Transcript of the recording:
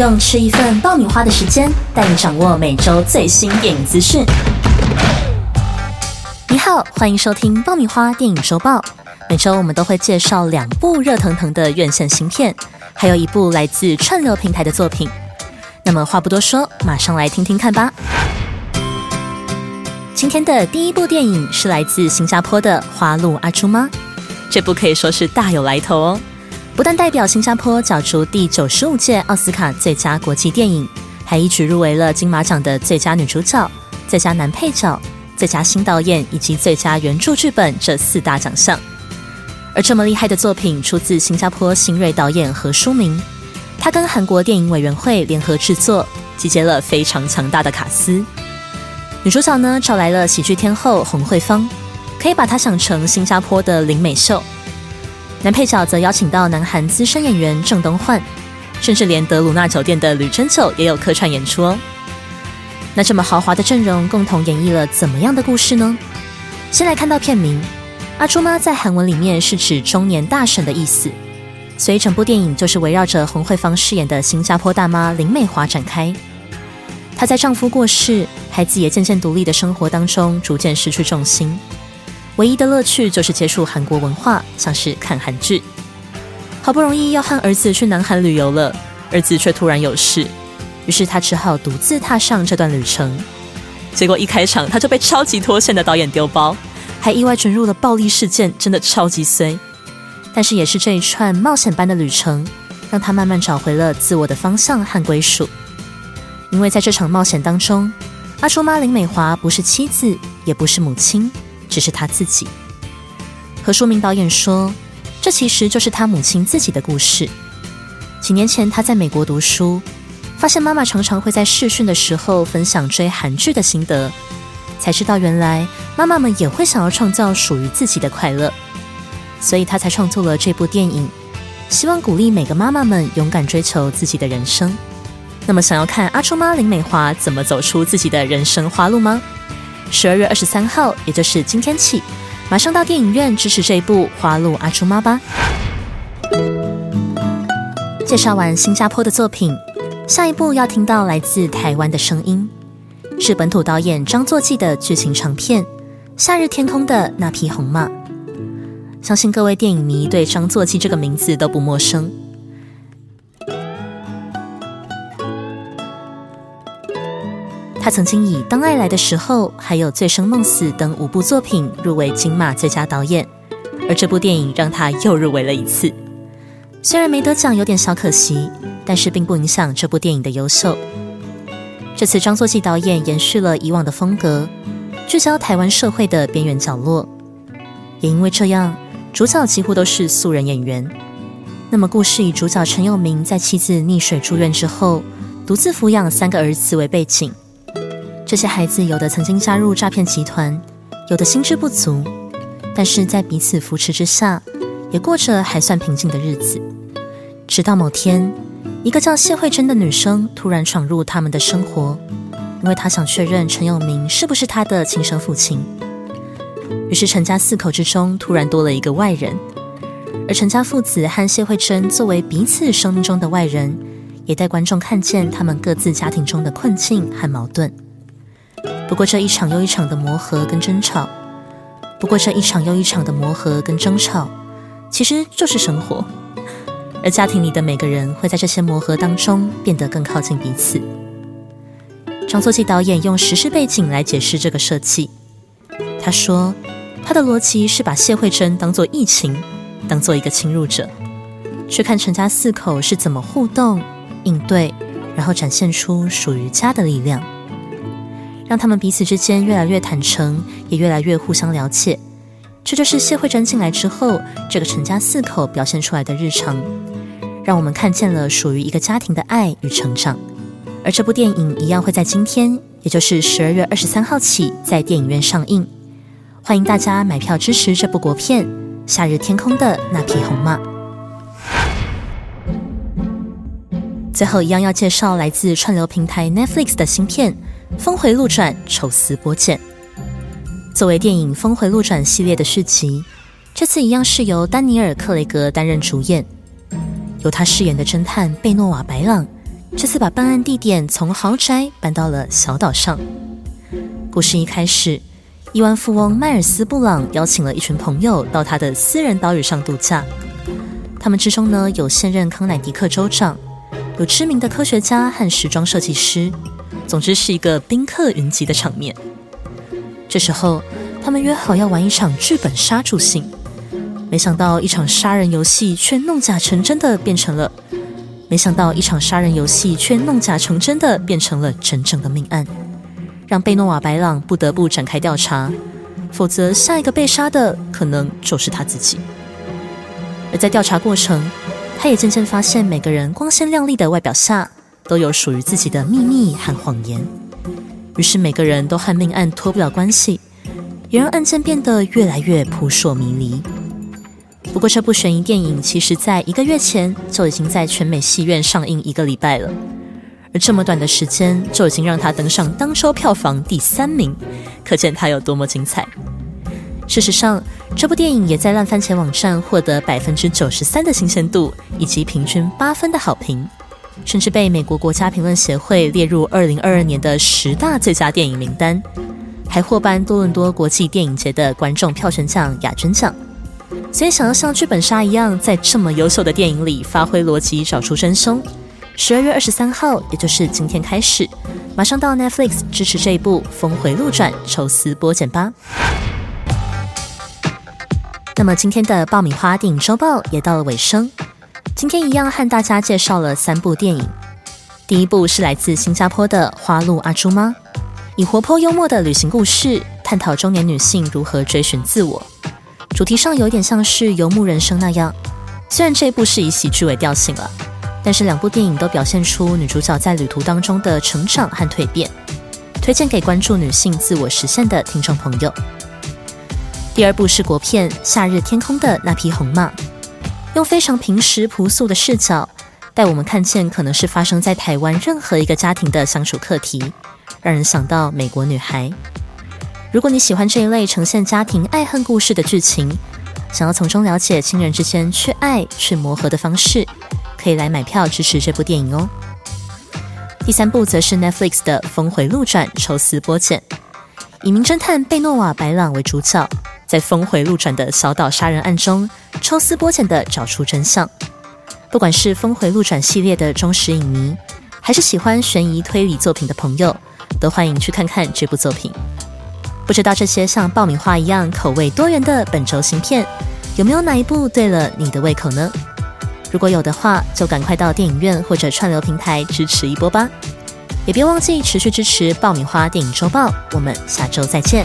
用吃一份爆米花的时间，带你掌握每周最新电影资讯。你好，欢迎收听爆米花电影周报。每周我们都会介绍两部热腾腾的院线新片，还有一部来自串流平台的作品。那么话不多说，马上来听听看吧。今天的第一部电影是来自新加坡的《花路阿朱妈》，这部可以说是大有来头哦。不但代表新加坡角逐第九十五届奥斯卡最佳国际电影，还一举入围了金马奖的最佳女主角、最佳男配角、最佳新导演以及最佳原著剧本这四大奖项。而这么厉害的作品出自新加坡新锐导演何书明，他跟韩国电影委员会联合制作，集结了非常强大的卡司。女主角呢，找来了喜剧天后洪慧芳，可以把她想成新加坡的林美秀。男配角则邀请到南韩资深演员郑东焕，甚至连德鲁纳酒店的吕珍九也有客串演出哦。那这么豪华的阵容，共同演绎了怎么样的故事呢？先来看到片名，阿朱妈在韩文里面是指中年大婶的意思，所以整部电影就是围绕着洪慧芳饰演的新加坡大妈林美华展开。她在丈夫过世。孩子也渐渐独立的生活当中，逐渐失去重心。唯一的乐趣就是接触韩国文化，像是看韩剧。好不容易要和儿子去南韩旅游了，儿子却突然有事，于是他只好独自踏上这段旅程。结果一开场他就被超级脱线的导演丢包，还意外卷入了暴力事件，真的超级衰。但是也是这一串冒险般的旅程，让他慢慢找回了自我的方向和归属。因为在这场冒险当中。阿朱妈林美华不是妻子，也不是母亲，只是她自己。何书明导演说，这其实就是他母亲自己的故事。几年前他在美国读书，发现妈妈常常会在试训的时候分享追韩剧的心得，才知道原来妈妈们也会想要创造属于自己的快乐，所以他才创作了这部电影，希望鼓励每个妈妈们勇敢追求自己的人生。那么，想要看阿初妈林美华怎么走出自己的人生花路吗？十二月二十三号，也就是今天起，马上到电影院支持这一部《花路阿朱妈》吧。介绍完新加坡的作品，下一部要听到来自台湾的声音，是本土导演张作骥的剧情长片《夏日天空的那匹红马》。相信各位电影迷对张作骥这个名字都不陌生。他曾经以《当爱来的时候》还有《醉生梦死》等五部作品入围金马最佳导演，而这部电影让他又入围了一次。虽然没得奖有点小可惜，但是并不影响这部电影的优秀。这次张作骥导演延续了以往的风格，聚焦台湾社会的边缘角落，也因为这样，主角几乎都是素人演员。那么，故事以主角陈友明在妻子溺水住院之后，独自抚养三个儿子为背景。这些孩子有的曾经加入诈骗集团，有的心智不足，但是在彼此扶持之下，也过着还算平静的日子。直到某天，一个叫谢慧珍的女生突然闯入他们的生活，因为她想确认陈永明是不是她的亲生父亲。于是陈家四口之中突然多了一个外人，而陈家父子和谢慧珍作为彼此生命中的外人，也带观众看见他们各自家庭中的困境和矛盾。不过这一场又一场的磨合跟争吵，不过这一场又一场的磨合跟争吵，其实就是生活。而家庭里的每个人会在这些磨合当中变得更靠近彼此。张作骥导演用时事背景来解释这个设计，他说他的逻辑是把谢慧珍当做疫情，当做一个侵入者，去看陈家四口是怎么互动应对，然后展现出属于家的力量。让他们彼此之间越来越坦诚，也越来越互相了解。这就是谢慧珍进来之后，这个陈家四口表现出来的日常，让我们看见了属于一个家庭的爱与成长。而这部电影一样会在今天，也就是十二月二十三号起，在电影院上映。欢迎大家买票支持这部国片《夏日天空的那匹红马》。最后一样要介绍来自串流平台 Netflix 的新片。峰回路转，抽丝剥茧。作为电影《峰回路转》系列的续集，这次一样是由丹尼尔·克雷格担任主演，由他饰演的侦探贝诺瓦·白朗这次把办案地点从豪宅搬到了小岛上。故事一开始，亿万富翁迈尔斯·布朗邀请了一群朋友到他的私人岛屿上度假。他们之中呢，有现任康乃狄克州长，有知名的科学家和时装设计师，总之是一个宾客云集的场面。这时候，他们约好要玩一场剧本杀助兴，没想到一场杀人游戏却弄假成真的变成了，没想到一场杀人游戏却弄假成真的变成了真正的命案，让贝诺瓦·白朗不得不展开调查，否则下一个被杀的可能就是他自己。而在调查过程，他也渐渐发现，每个人光鲜亮丽的外表下，都有属于自己的秘密和谎言。于是，每个人都和命案脱不了关系，也让案件变得越来越扑朔迷离。不过，这部悬疑电影其实在一个月前就已经在全美戏院上映一个礼拜了，而这么短的时间就已经让它登上当周票房第三名，可见它有多么精彩。事实上，这部电影也在烂番茄网站获得百分之九十三的新鲜度，以及平均八分的好评，甚至被美国国家评论协会列入二零二二年的十大最佳电影名单，还获颁多伦多国际电影节的观众票选奖亚军奖。所以，想要像剧本杀一样，在这么优秀的电影里发挥逻辑，找出真凶，十二月二十三号，也就是今天开始，马上到 Netflix 支持这一部《峰回路转》，抽丝剥茧吧。那么今天的爆米花电影周报也到了尾声。今天一样和大家介绍了三部电影。第一部是来自新加坡的《花路阿朱妈》，以活泼幽默的旅行故事，探讨中年女性如何追寻自我。主题上有点像是《游牧人生》那样，虽然这部是以喜剧为调性了，但是两部电影都表现出女主角在旅途当中的成长和蜕变，推荐给关注女性自我实现的听众朋友。第二部是国片《夏日天空的那匹红马》，用非常平实朴素的视角，带我们看见可能是发生在台湾任何一个家庭的相处课题，让人想到美国女孩。如果你喜欢这一类呈现家庭爱恨故事的剧情，想要从中了解亲人之间去爱去磨合的方式，可以来买票支持这部电影哦。第三部则是 Netflix 的《峰回路转，抽丝剥茧》，以名侦探贝诺瓦·白朗为主角。在峰回路转的小岛杀人案中，抽丝剥茧的找出真相。不管是峰回路转系列的忠实影迷，还是喜欢悬疑推理作品的朋友，都欢迎去看看这部作品。不知道这些像爆米花一样口味多元的本周新片，有没有哪一部对了你的胃口呢？如果有的话，就赶快到电影院或者串流平台支持一波吧。也别忘记持续支持爆米花电影周报。我们下周再见。